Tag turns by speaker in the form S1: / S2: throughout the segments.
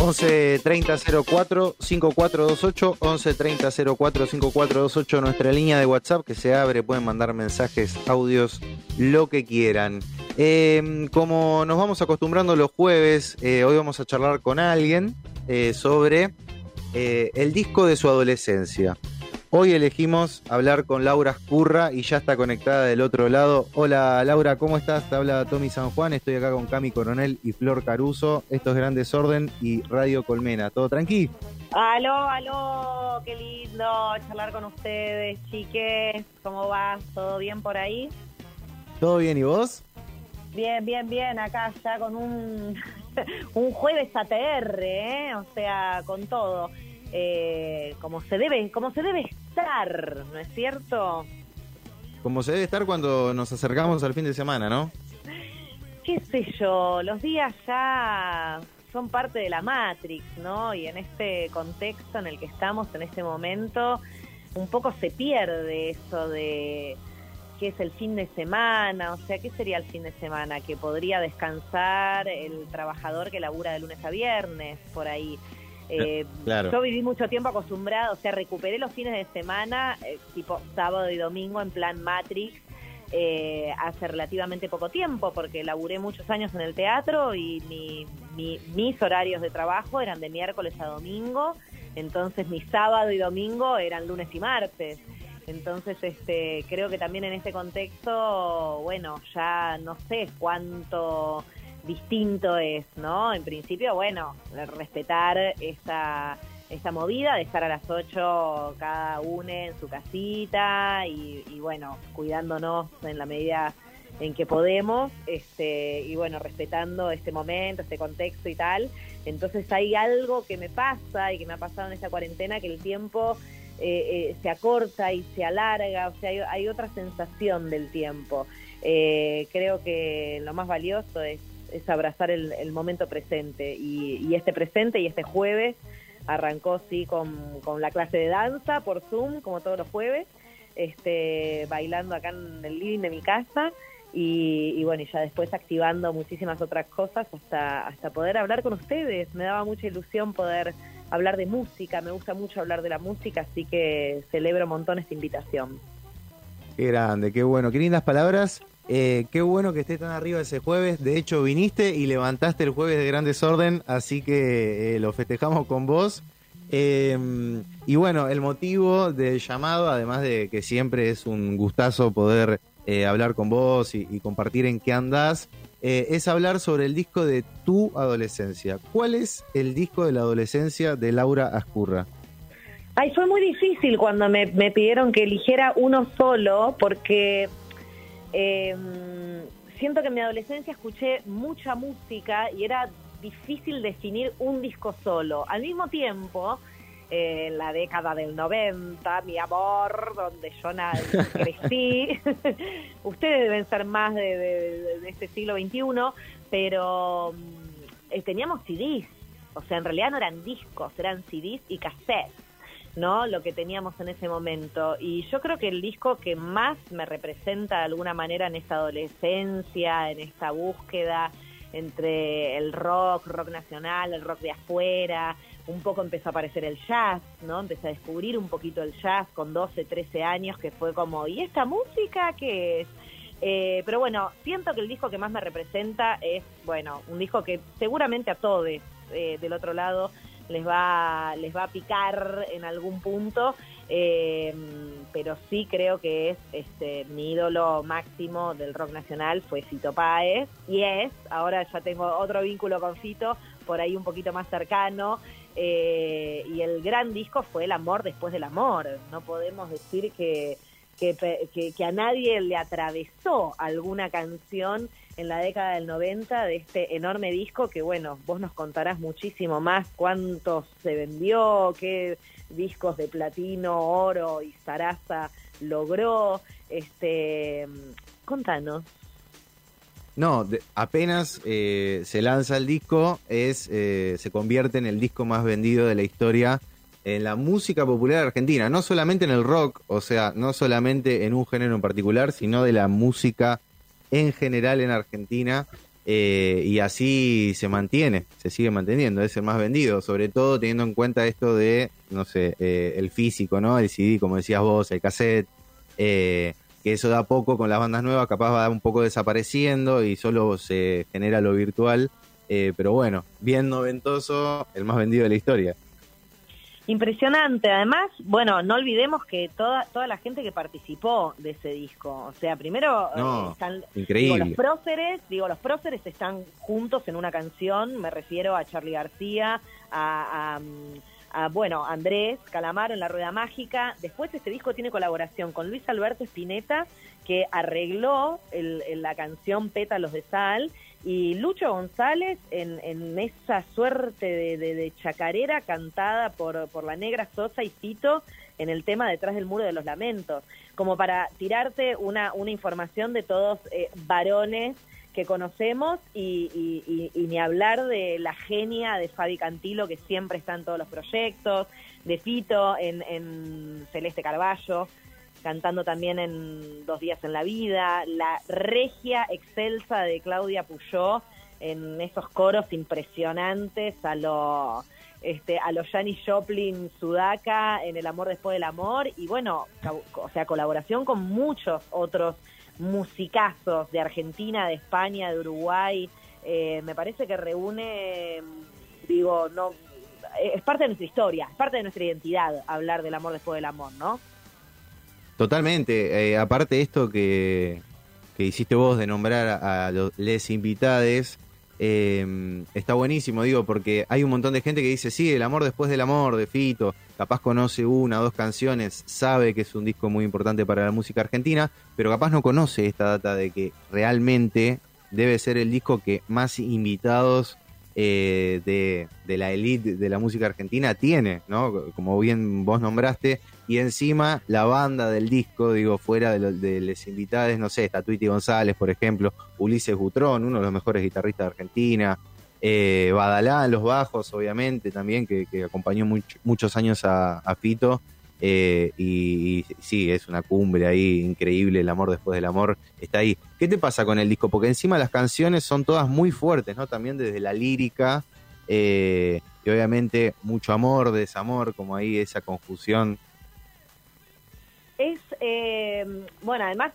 S1: 11 30 04 5428 11 30 04 5428 nuestra línea de WhatsApp que se abre, pueden mandar mensajes, audios, lo que quieran. Eh, como nos vamos acostumbrando los jueves, eh, hoy vamos a charlar con alguien eh, sobre eh, el disco de su adolescencia. Hoy elegimos hablar con Laura Escurra y ya está conectada del otro lado. Hola Laura, ¿cómo estás? Te habla Tommy San Juan, estoy acá con Cami Coronel y Flor Caruso. Esto es Gran Desorden y Radio Colmena. ¿Todo tranqui?
S2: Aló, aló, qué lindo charlar con ustedes, chiques. ¿Cómo va? ¿Todo bien por ahí?
S1: ¿Todo bien y vos?
S2: Bien, bien, bien. Acá ya con un, un jueves ATR, ¿eh? O sea, con todo. Eh, como se debe, como se debe estar, ¿no es cierto?
S1: Como se debe estar cuando nos acercamos al fin de semana, ¿no?
S2: qué sé yo, los días ya son parte de la Matrix, ¿no? Y en este contexto en el que estamos en este momento, un poco se pierde eso de qué es el fin de semana, o sea, ¿qué sería el fin de semana? Que podría descansar el trabajador que labura de lunes a viernes, por ahí. Eh,
S1: Claro.
S2: Yo viví mucho tiempo acostumbrado, o sea, recuperé los fines de semana, eh, tipo sábado y domingo en plan Matrix, eh, hace relativamente poco tiempo, porque laburé muchos años en el teatro y mi- mi- mis horarios de trabajo eran de miércoles a domingo, entonces mi sábado y domingo eran lunes y martes. Entonces, este, creo que también en este contexto, bueno, ya no sé cuánto distinto es, ¿no? En principio, bueno, respetar esta, movida de estar a las 8 cada uno en su casita y, y, bueno, cuidándonos en la medida en que podemos este, y bueno, respetando este momento, este contexto y tal. Entonces hay algo que me pasa y que me ha pasado en esta cuarentena que el tiempo eh, eh, se acorta y se alarga, o sea, hay, hay otra sensación del tiempo. Eh, creo que lo más valioso es, es abrazar el, el momento presente y, y este presente y este jueves arrancó sí con, con la clase de danza por Zoom, como todos los jueves, este, bailando acá en el living de mi casa y, bueno, y ya después activando muchísimas otras cosas hasta, hasta poder hablar con ustedes. Me daba mucha ilusión poder hablar de música, me gusta mucho hablar de la música, así que celebro un montón esta invitación.
S1: Qué grande, qué bueno, qué lindas palabras. Eh, qué bueno que esté tan arriba ese jueves. De hecho, viniste y levantaste el jueves de Gran Desorden, así que eh, lo festejamos con vos. Eh, y bueno, el motivo del llamado, además de que siempre es un gustazo poder eh, hablar con vos y, compartir en qué andás, es hablar sobre el disco de tu adolescencia. ¿Cuál es el disco de la adolescencia de Laura Ascurra?
S2: Ay, fue muy difícil cuando me pidieron que eligiera uno solo, porque eh, siento que en mi adolescencia escuché mucha música y era difícil definir un disco solo. Al mismo tiempo, eh, en la década del 90, mi amor, donde yo crecí, ustedes deben ser más de este siglo XXI, pero mm, eh, teníamos CDs, o sea, en realidad no eran discos, eran CDs y cassettes. ¿No? Lo que teníamos en ese momento. Y yo creo que el disco que más me representa de alguna manera en esta adolescencia, en esta búsqueda entre el rock, rock nacional, el rock de afuera, un poco empezó a aparecer el jazz, ¿no? Empecé a descubrir un poquito el jazz con 12, 13 años, que fue como, ¿y esta música qué es? Eh, pero bueno, siento que el disco que más me representa es, bueno, un disco que seguramente a todos eh, del otro lado les va, les va a picar en algún punto, eh, pero sí creo que es este, mi ídolo máximo del rock nacional fue Fito Páez, y es, ahora ya tengo otro vínculo con Fito, por ahí un poquito más cercano, eh, y el gran disco fue El amor después del amor, no podemos decir que, que, que, que a nadie le atravesó alguna canción en la década del 90 de este enorme disco que, bueno, vos nos contarás muchísimo más cuánto se vendió, qué discos de platino, oro y zaraza logró. Este, contanos.
S1: No, apenas eh, se lanza el disco, es eh, se convierte en el disco más vendido de la historia en la música popular argentina, no solamente en el rock, o sea, no solamente en un género en particular, sino de la música en general en Argentina. eh, y así se mantiene, se sigue manteniendo, es el más vendido, sobre todo teniendo en cuenta esto de, no sé, eh, el físico, ¿no? El CD, como decías vos, el cassette, eh, que eso da poco con las bandas nuevas, capaz va un poco desapareciendo y solo se genera lo virtual, pero bueno, bien noventoso, el más vendido de la historia.
S2: Impresionante, además, bueno, no olvidemos que toda toda la gente que participó de ese disco, o sea, primero
S1: eh, están increíble.
S2: los próceres, digo, los próceres están juntos en una canción, me refiero a Charlie García, a, bueno, Andrés Calamaro en La Rueda Mágica. Después este disco tiene colaboración con Luis Alberto Spinetta, que arregló la canción Pétalos de Sal y Lucho González en, esa suerte de, chacarera cantada por, por la negra Sosa y Cito en el tema Detrás del Muro de los Lamentos, como para tirarte una, una información de todos eh, varones que conocemos y, ni hablar de la genia de Fabi Cantilo que siempre está en todos los proyectos, de Fito en, en Celeste Carballo, cantando también en Dos días en la vida, la regia excelsa de Claudia Puyó en esos coros impresionantes a lo este a los Janis Joplin Sudaka en El amor después del amor y bueno, o sea, colaboración con muchos otros musicazos de Argentina, de España, de Uruguay, eh, me parece que reúne digo, no es parte de nuestra historia, es parte de nuestra identidad hablar del amor después del amor, ¿no?
S1: Totalmente. Eh, aparte esto que, que, hiciste vos de nombrar a, los les invitades, em, está buenísimo, digo, porque hay un montón de gente que dice, sí, el amor después del amor de Fito, capaz conoce una o dos canciones, sabe que es un disco muy importante para la música argentina, pero capaz no conoce esta data de que realmente debe ser el disco que más invitados eh, de, de, la elite de la música argentina tiene, ¿no? Como bien vos nombraste, y encima la banda del disco, digo, fuera de, de los invitados, no sé, está Tweety González, por ejemplo, Ulises Butrón, uno de los mejores guitarristas de Argentina, eh, Badalá en los bajos, obviamente, también, que, acompañó muchos años a, Fito. Eh, y, sí, es una cumbre ahí increíble, el amor después del amor está ahí. ¿Qué te pasa con el disco? Porque encima las canciones son todas muy fuertes, ¿no? También desde la lírica eh, y obviamente mucho amor, desamor, como ahí esa confusión
S2: es, eh, bueno, además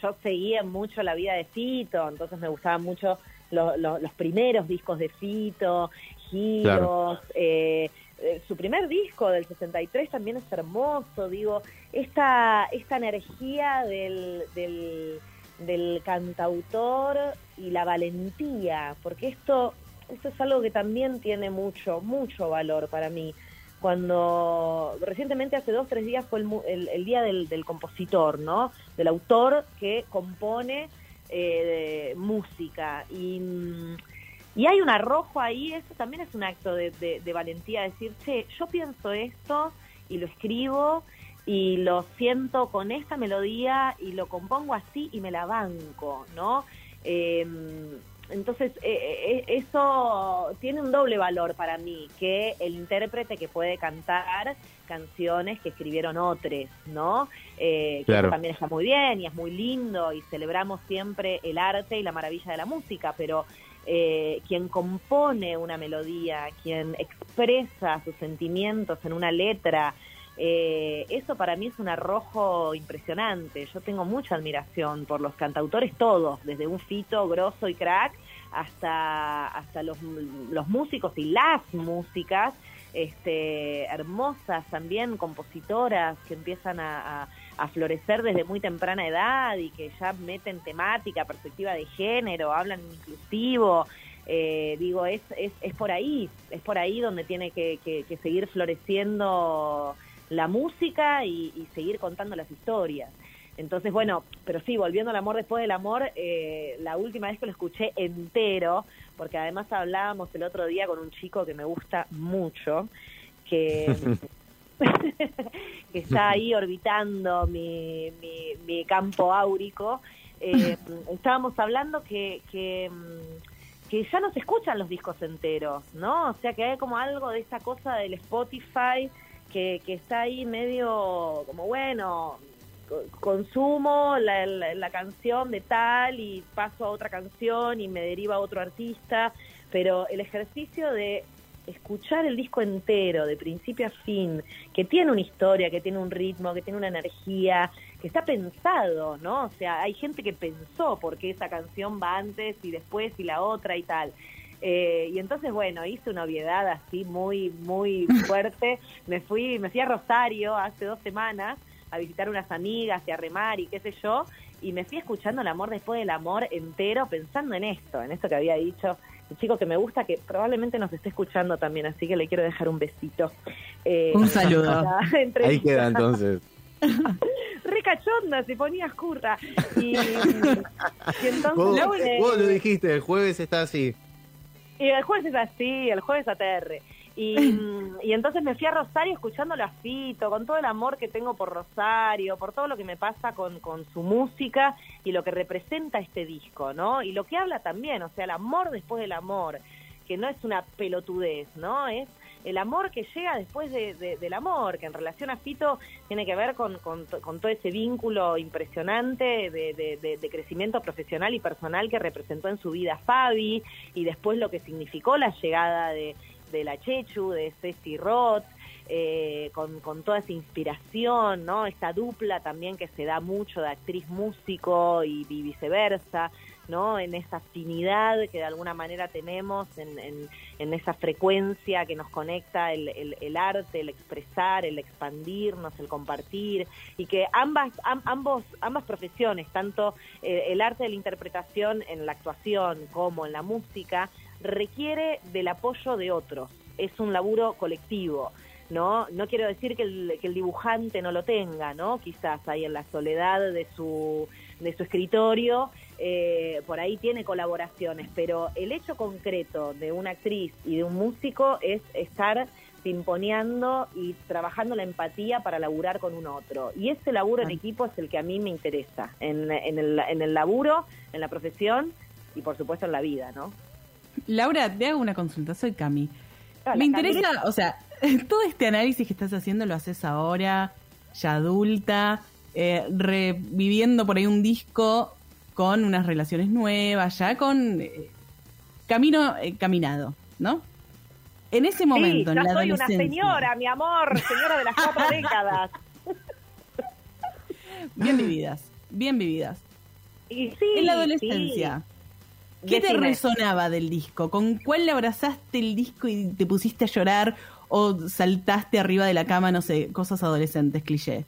S2: yo seguía mucho la vida de Fito, entonces me gustaban mucho los primeros discos de Fito, Giros, eh, eh, su primer disco del 63 también es hermoso, digo, esta, esta energía del, del, del cantautor y la valentía, porque esto, esto es algo que también tiene mucho, mucho valor para mí cuando recientemente hace dos, tres días fue el, día del, compositor, ¿no? Del autor que compone eh, música. Y, y, hay un arrojo ahí, eso también es un acto de, de, valentía, decir, che, yo pienso esto y lo escribo y lo siento con esta melodía y lo compongo así y me la banco, ¿no? Eh, entonces, eh, eh, eso tiene un doble valor para mí, que el intérprete que puede cantar canciones que escribieron otros, ¿no? Eh, que eso también está muy bien y es muy lindo y celebramos siempre el arte y la maravilla de la música, pero quien compone una melodía, quien expresa sus sentimientos en una letra, eh, eso para mí es un arrojo impresionante. Yo tengo mucha admiración por los cantautores todos, desde un fito grosso y crack hasta, hasta los, los músicos y las músicas este, hermosas también, compositoras que empiezan a, florecer desde muy temprana edad y que ya meten temática, perspectiva de género, hablan inclusivo. Eh, digo, es, es, es por ahí, es por ahí donde tiene que seguir floreciendo la música y, seguir contando las historias. Entonces, bueno, pero sí, volviendo al amor después del amor, eh, la última vez que lo escuché entero, porque además hablábamos el otro día con un chico que me gusta mucho, que, que está ahí orbitando mi, mi, campo áurico, eh, estábamos hablando que, que, que ya no se escuchan los discos enteros, ¿no? O sea que hay como algo de esta cosa del Spotify que, está ahí medio como, bueno, consumo la, la, canción de tal y paso a otra canción y me deriva a otro artista, pero el ejercicio de escuchar el disco entero, de principio a fin, que tiene una historia, que tiene un ritmo, que tiene una energía, que está pensado, ¿no? O sea, hay gente que pensó por qué esa canción va antes y después y la otra y tal. Eh, y entonces, bueno, hice una obviedad así muy, muy fuerte. Me fui, me fui a Rosario hace dos semanas a visitar unas amigas y a remar y qué sé yo, y me fui escuchando el amor después del amor entero, pensando en esto, en esto que había dicho el chico que me gusta, que probablemente nos esté escuchando también, así que le quiero dejar un besito.
S3: Eh, un saludo.
S1: Ahí queda entonces.
S2: Ricachonda, se ponía curra. Y,
S1: entonces. Vos, lo dijiste, el jueves está así.
S2: Y el jueves es así, el jueves ATR. Y, y, entonces me fui a Rosario escuchándolo a Fito, con todo el amor que tengo por Rosario, por todo lo que me pasa con, con su música y lo que representa este disco, ¿no? Y lo que habla también, o sea, el amor después del amor, que no es una pelotudez, ¿no? Es el amor que llega después de, del amor, que en relación a Fito tiene que ver con, con, todo ese vínculo impresionante de, crecimiento profesional y personal que representó en su vida Fabi, y después lo que significó la llegada de, de la Chechu, de Ceci Roth, eh, con, con, toda esa inspiración, ¿no? Esta dupla también que se da mucho de actriz-músico y, viceversa, ¿no? En esa afinidad que de alguna manera tenemos, en, en, esa frecuencia que nos conecta el, el, arte, el expresar, el expandirnos, el compartir, y que ambas, ambos, ambas profesiones, tanto eh, el arte de la interpretación en la actuación como en la música, requiere del apoyo de otros. Es un laburo colectivo. ¿no? No quiero decir que el, que el dibujante no lo tenga, ¿no? Quizás ahí en la soledad de su, de su escritorio, eh, por ahí tiene colaboraciones, pero el hecho concreto de una actriz y de un músico es estar pimponeando y trabajando la empatía para laburar con un otro. Y ese laburo en equipo es el que a mí me interesa, en, en, el, en el laburo, en la profesión y por supuesto en la vida, ¿no?
S3: Laura, te hago una consulta, soy Cami. Me interesa, o sea, todo este análisis que estás haciendo lo haces ahora, ya adulta, eh, reviviendo por ahí un disco con unas relaciones nuevas, ya con eh, camino eh, caminado, ¿no? En ese momento,
S2: sí,
S3: en la
S2: soy
S3: una
S2: señora, mi amor, señora de las cuatro décadas.
S3: Bien vividas, bien vividas.
S2: Y sí,
S3: en la adolescencia. ¿Qué te resonaba del disco? ¿Con cuál le abrazaste el disco y te pusiste a llorar o saltaste arriba de la cama, no sé, cosas adolescentes, cliché?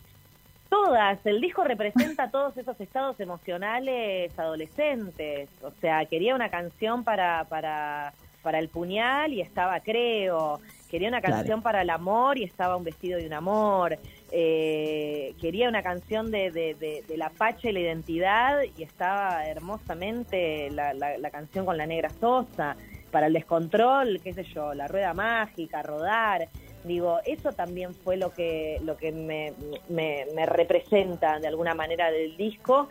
S2: Todas, el disco representa todos esos estados emocionales adolescentes, o sea, quería una canción para, para, para el puñal y estaba creo, quería una canción para el amor y estaba un vestido de un amor, eh, quería una canción de, de, de, la pacha y la identidad y estaba hermosamente la, la, canción con la negra Sosa, para el descontrol, qué sé yo, la rueda mágica, rodar. Digo, eso también fue lo que, lo que me, me, representa de alguna manera del disco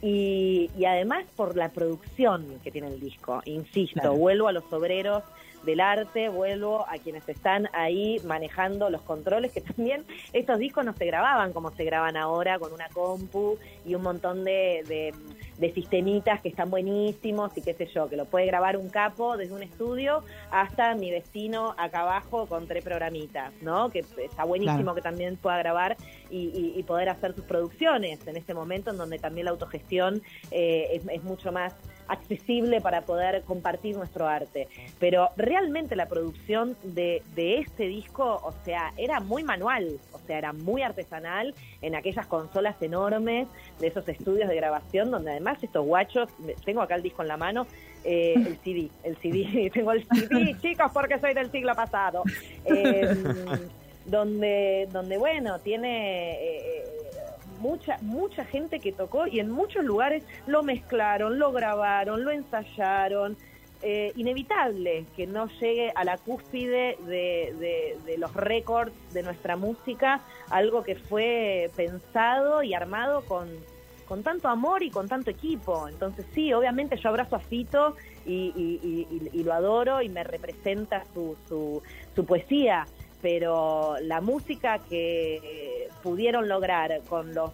S2: y, y, además por la producción que tiene el disco. Insisto, vuelvo a los obreros del arte, vuelvo a quienes están ahí manejando los controles, que también estos discos no se grababan como se graban ahora con una compu y un montón de, de, sistemitas que están buenísimos y qué sé yo, que lo puede grabar un capo desde un estudio hasta mi vecino acá abajo con tres programitas, ¿no? Que está buenísimo que también pueda grabar y, poder hacer sus producciones en este momento en donde también la autogestión eh, es mucho más accesible para poder compartir nuestro arte. Pero realmente la producción de, de este disco, o sea, era muy manual, o sea, era muy artesanal en aquellas consolas enormes de esos estudios de grabación, donde además estos guachos, tengo acá el disco en la mano, eh, el CD, el CD, tengo el CD, chicos, porque soy del siglo pasado. Em, donde, donde bueno, tiene eh, mucha, mucha gente que tocó y en muchos lugares lo mezclaron, lo grabaron, lo ensayaron. Eh, inevitable que no llegue a la cúspide de, de, los récords de nuestra música, algo que fue pensado y armado con, con tanto amor y con tanto equipo. Entonces sí, obviamente yo abrazo a Fito y, y, lo adoro y me representa su, su, su poesía, pero la música que pudieron lograr con los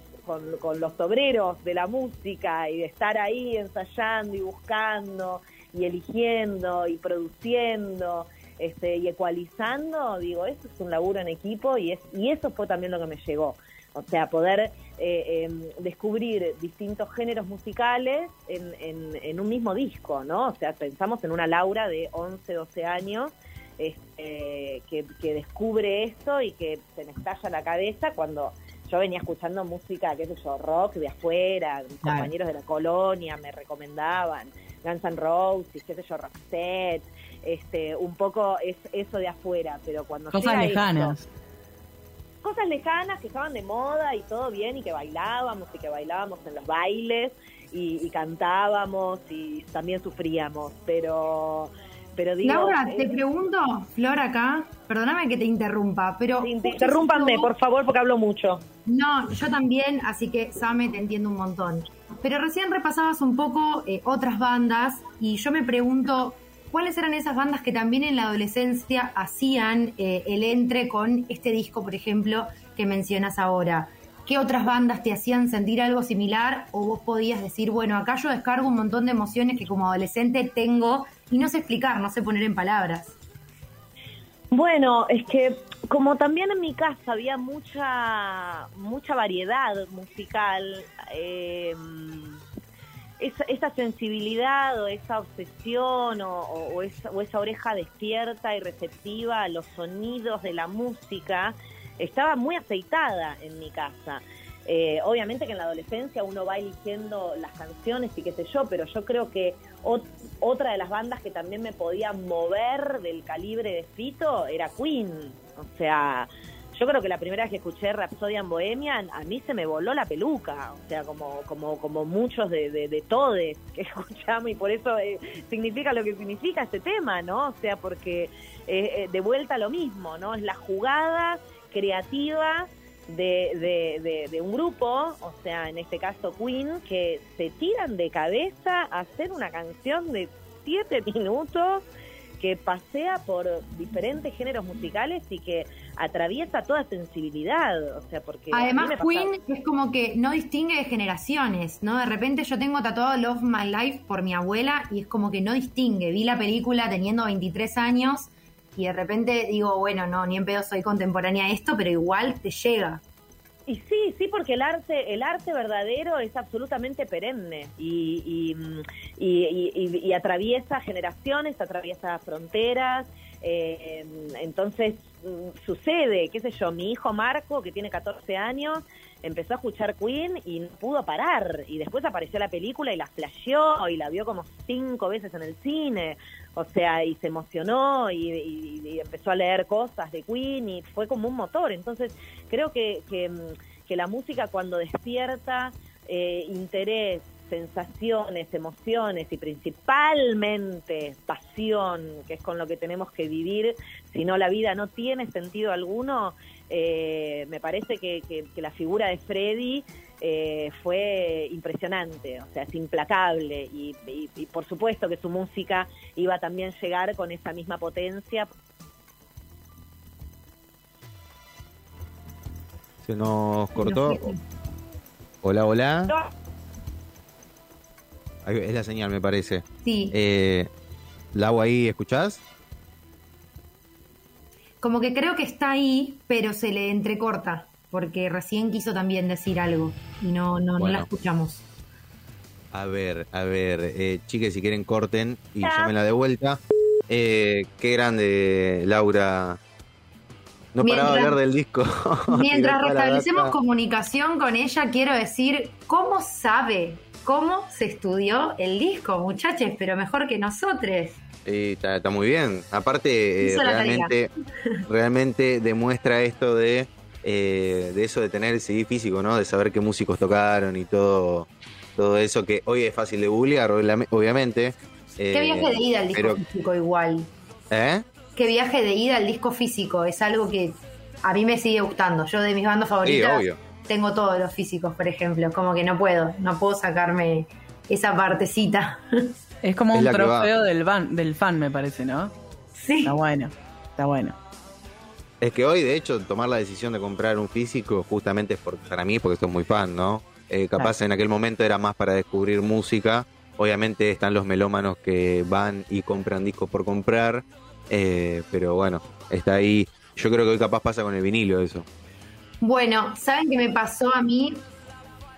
S2: con, los obreros de la música y de estar ahí ensayando y buscando y eligiendo y produciendo este, y ecualizando, digo, eso es un laburo en equipo y, es, y eso fue también lo que me llegó. O sea, poder eh, em, descubrir distintos géneros musicales en, en, un mismo disco, ¿no? O sea, pensamos en una Laura de 11, 12 años este, que, que descubre esto y que se me estalla la cabeza cuando yo venía escuchando música, qué sé yo, rock de afuera, mis compañeros de la colonia me recomendaban, Guns N' Roses, qué sé yo, Roxette, este, un poco es eso de afuera, pero cuando
S3: cosas lejanas.
S2: cosas lejanas que estaban de moda y todo bien y que bailábamos y que bailábamos en los bailes y, y cantábamos y también sufríamos, pero
S4: Laura, te eh, pregunto, Flor acá, perdóname que te interrumpa, pero...
S2: interrúmpanme, por favor, porque hablo mucho.
S4: No, yo también, así que Same, te entiendo un montón. Pero recién repasabas un poco eh, otras bandas y yo me pregunto, ¿cuáles eran esas bandas que también en la adolescencia hacían eh, el entre con este disco, por ejemplo, que mencionas ahora? ¿Qué otras bandas te hacían sentir algo similar? ¿O vos podías decir, bueno, acá yo descargo un montón de emociones que como adolescente tengo y no sé explicar, no sé poner en palabras?
S2: Bueno, es que como también en mi casa había mucha mucha variedad musical, eh, esa, sensibilidad o esa obsesión o, esa, o, esa, oreja despierta y receptiva a los sonidos de la música, estaba muy aceitada en mi casa. Eh, obviamente que en la adolescencia uno va eligiendo las canciones y qué sé yo, pero yo creo que otra de las bandas que también me podía mover del calibre de Fito era Queen. O sea, yo creo que la primera vez que escuché Rhapsody en Bohemia, a mí se me voló la peluca, o sea, como como como muchos de, de, todes que escuchamos y por eso eh, significa lo que significa este tema, ¿no? O sea, porque eh, de vuelta lo mismo, ¿no? Es la jugada creativa de, de, un grupo, o sea, en este caso Queen, que se tiran de cabeza a hacer una canción de siete minutos que pasea por diferentes géneros musicales y que atraviesa toda sensibilidad, o sea, porque...
S4: Además Queen es como que no distingue de generaciones, ¿no? De repente yo tengo tatuado Love My Life por mi abuela y es como que no distingue. Vi la película teniendo 23 años y de repente digo, bueno, no, ni en pedo soy contemporánea a esto, pero igual te llega.
S2: Y sí, sí, porque el arte, el arte verdadero es absolutamente perenne y, y, y, atraviesa generaciones, atraviesa fronteras. Eh, entonces mm, sucede, qué sé yo, mi hijo Marco, que tiene 14 años, empezó a escuchar Queen y no pudo parar. Y después apareció la película y la flasheó y la vio como cinco veces en el cine. O sea, y se emocionó y, empezó a leer cosas de Queen y fue como un motor. Entonces, creo que, que, mm, la música cuando despierta eh, interés, sensaciones, emociones y principalmente pasión, que es con lo que tenemos que vivir, si no la vida no tiene sentido alguno, eh, me parece que, la figura de Freddy eh, fue impresionante, o sea, es implacable y, por supuesto que su música iba a también llegar con esa misma potencia.
S1: Se nos cortó. Hola, hola. Es la señal, me parece.
S4: Sí.
S1: Eh, ¿Lau ahí escuchás?
S4: Como que creo que está ahí, pero se le entrecorta, porque recién quiso también decir algo y no, no, la escuchamos.
S1: A ver, a ver, eh, chiques, si quieren corten y llámenla de vuelta. Eh, qué grande, Laura. No paraba de hablar del disco.
S4: mientras restablecemos comunicación con ella, quiero decir, ¿cómo sabe cómo se estudió el disco, muchachos? Pero mejor que nosotros.
S1: Sí, está, muy bien. Aparte, eh, realmente, realmente demuestra esto de, eh, de eso de tener el CD físico, ¿no? De saber qué músicos tocaron y todo, todo eso que hoy es fácil de googlear, obviamente.
S4: ¿Qué viaje de ida al disco físico igual?
S1: ¿Eh?
S4: ¿Qué viaje de ida al disco físico? Es algo que a mí me sigue gustando. Yo de mis bandas favoritas tengo todos los físicos, por ejemplo. Como que no puedo, no puedo sacarme esa partecita.
S3: Es como un trofeo del, van, del fan, me parece, ¿no?
S4: Sí.
S3: Está bueno, está bueno.
S1: Es que hoy, de hecho, tomar la decisión de comprar un físico justamente es por, para mí, porque estoy muy fan, ¿no? Eh, capaz en aquel momento era más para descubrir música. Obviamente están los melómanos que van y compran discos por comprar, eh, pero bueno, está ahí. Yo creo que hoy capaz pasa con el vinilo eso.
S4: Bueno, ¿saben qué me pasó a mí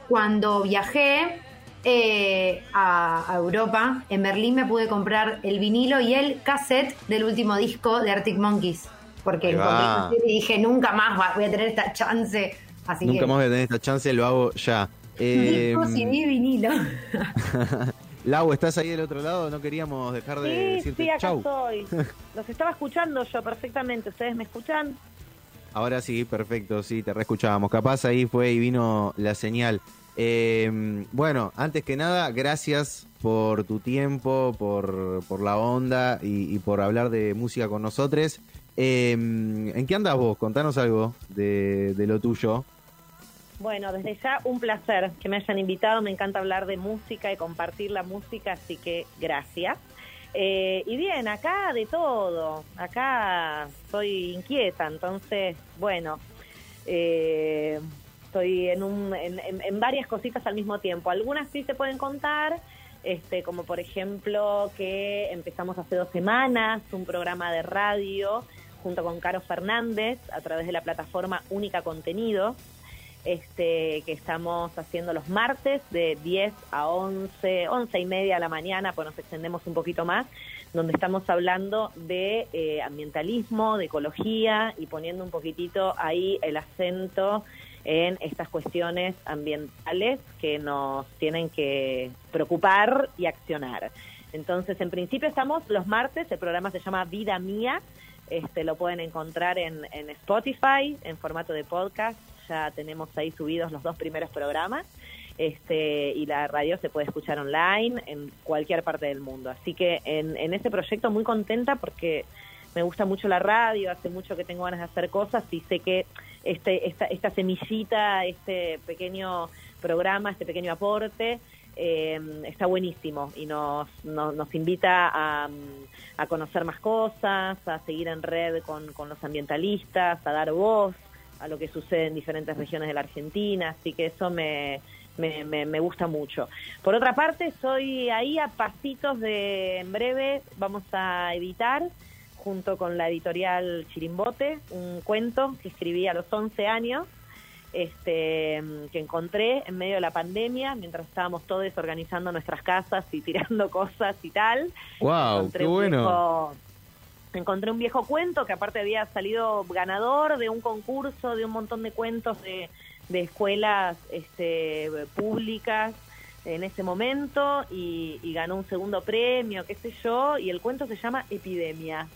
S4: cuando viajé eh, a, Europa? En Berlín me pude comprar el vinilo y el cassette del último disco de Arctic Monkeys. Porque y dije, nunca más voy a tener esta chance. Así
S1: nunca más voy a tener esta chance, lo hago ya.
S4: Eh, disco y vinilo.
S1: Lau, ¿estás ahí del otro lado? No queríamos dejar de sí, decirte
S2: Sí, acá estoy. Los estaba escuchando yo perfectamente. ¿Ustedes me escuchan?
S1: Ahora sí, perfecto, sí, te reescuchábamos. Capaz ahí fue y vino la señal. Eh, bueno, antes que nada, gracias por tu tiempo, por, por la onda y, por hablar de música con nosotros. Eh, ¿En qué andas vos? Contanos algo de, de, lo tuyo.
S2: Bueno, desde ya un placer que me hayan invitado. Me encanta hablar de música y compartir la música, así que gracias. Eh, y bien, acá de todo, acá soy inquieta, entonces, bueno, eh, estoy en, un, en, varias cositas al mismo tiempo. Algunas sí se pueden contar, este, como por ejemplo que empezamos hace dos semanas un programa de radio junto con Caro Fernández a través de la plataforma Única Contenido, este, que estamos haciendo los martes de 10 a 11, 11 y media de la mañana, pues nos extendemos un poquito más, donde estamos hablando de eh, ambientalismo, de ecología y poniendo un poquitito ahí el acento en estas cuestiones ambientales que nos tienen que preocupar y accionar. Entonces, en principio estamos los martes, el programa se llama Vida Mía, este, lo pueden encontrar en, en Spotify en formato de podcast ya tenemos ahí subidos los dos primeros programas. Este, y la radio se puede escuchar online en cualquier parte del mundo. Así que en, en ese proyecto muy contenta porque me gusta mucho la radio, hace mucho que tengo ganas de hacer cosas y sé que este, esta, esta semillita, este pequeño programa, este pequeño aporte, eh, está buenísimo y nos, nos, nos invita a, a, conocer más cosas, a seguir en red con, con los ambientalistas, a dar voz a lo que sucede en diferentes regiones de la Argentina, así que eso me, me, me, gusta mucho. Por otra parte, soy ahí a pasitos de, en breve, vamos a editar, junto con la editorial Chirimbote, un cuento que escribí a los 11 años, este, que encontré en medio de la pandemia, mientras estábamos todos organizando nuestras casas y tirando cosas y tal.
S1: ¡Wow! ¡Qué bueno!
S2: Encontré un viejo cuento que aparte había salido ganador de un concurso de un montón de cuentos de, de escuelas este, públicas en ese momento y, ganó un segundo premio, qué sé yo, y el cuento se llama Epidemia.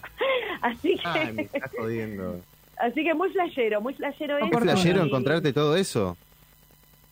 S2: así que... Así que muy flashero, muy flashero
S1: ¿Muy flashero encontrarte todo eso?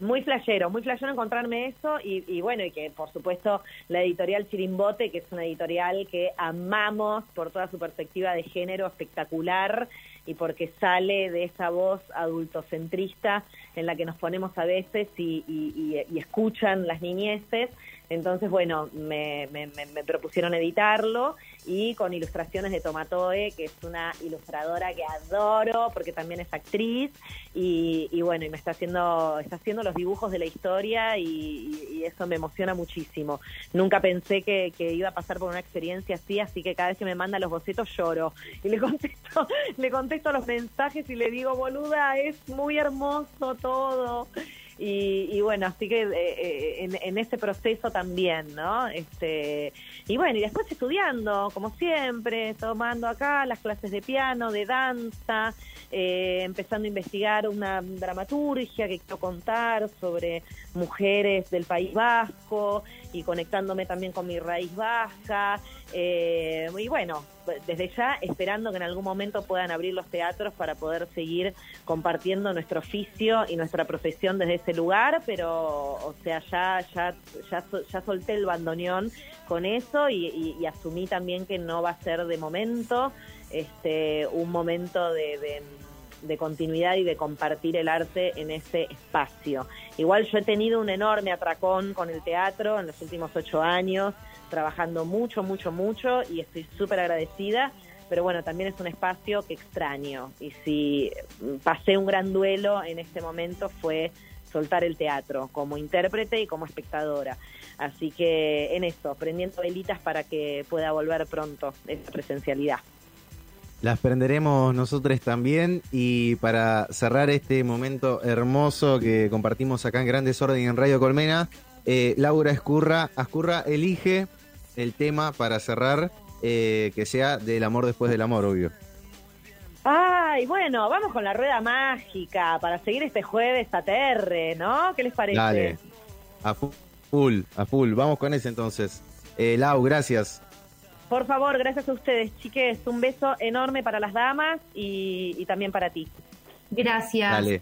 S2: Muy flashero, muy flashero encontrarme eso y, bueno, y que por supuesto la editorial Chirimbote, que es una editorial que amamos por toda su perspectiva de género espectacular y porque sale de esa voz adultocentrista en la que nos ponemos a veces y, y escuchan las niñeces entonces, bueno, me, me, propusieron editarlo y con ilustraciones de Tomatoe, que es una ilustradora que adoro porque también es actriz y, bueno, y me está haciendo, está haciendo los dibujos de la historia y, eso me emociona muchísimo. Nunca pensé que, iba a pasar por una experiencia así, así que cada vez que me manda los bocetos lloro y le contesto, le contesto los mensajes y le digo, boluda, es muy hermoso todo. Y, bueno, así que eh, eh, en, en, ese proceso también, ¿no? Este, y bueno, y después estudiando, como siempre, tomando acá las clases de piano, de danza, eh, empezando a investigar una dramaturgia que quiero contar sobre mujeres del País Vasco y conectándome también con mi raíz vasca. y bueno, desde ya esperando que en algún momento puedan abrir los teatros para poder seguir compartiendo nuestro oficio y nuestra profesión desde ese lugar, pero o sea, ya ya ya, ya solté el bandoneón con eso y, asumí también que no va a ser de momento este un momento de, de continuidad y de compartir el arte en ese espacio. Igual yo he tenido un enorme atracón con el teatro en los últimos ocho años, trabajando mucho, mucho, mucho y estoy súper agradecida. pero bueno, también es un espacio que extraño. Y si pasé un gran duelo en este momento fue soltar el teatro como intérprete y como espectadora. Así que en eso, prendiendo velitas para que pueda volver pronto esa presencialidad.
S1: Las prenderemos nosotros también y para cerrar este momento hermoso que compartimos acá en Gran Desorden y en Radio Colmena, eh, Laura Escurra, Escurra elige el tema para cerrar eh, que sea del amor después del amor, obvio.
S2: Ay, bueno, vamos con la rueda mágica para seguir este jueves a TR, ¿no? ¿Qué les parece?
S1: Dale, a full, a full. Vamos con ese entonces. Eh, Lau, gracias.
S2: Por favor, gracias a ustedes, chiques. Un beso enorme para las damas y, también para ti.
S4: Gracias.
S1: Dale.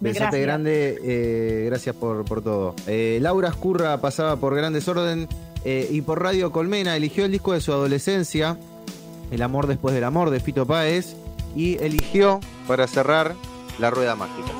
S1: Besote grande, eh, gracias por, por todo. Eh, Laura Escurra pasaba por Gran Desorden eh, y por Radio Colmena eligió el disco de su adolescencia, El amor después del amor de Fito Páez, y eligió para cerrar La Rueda Mágica.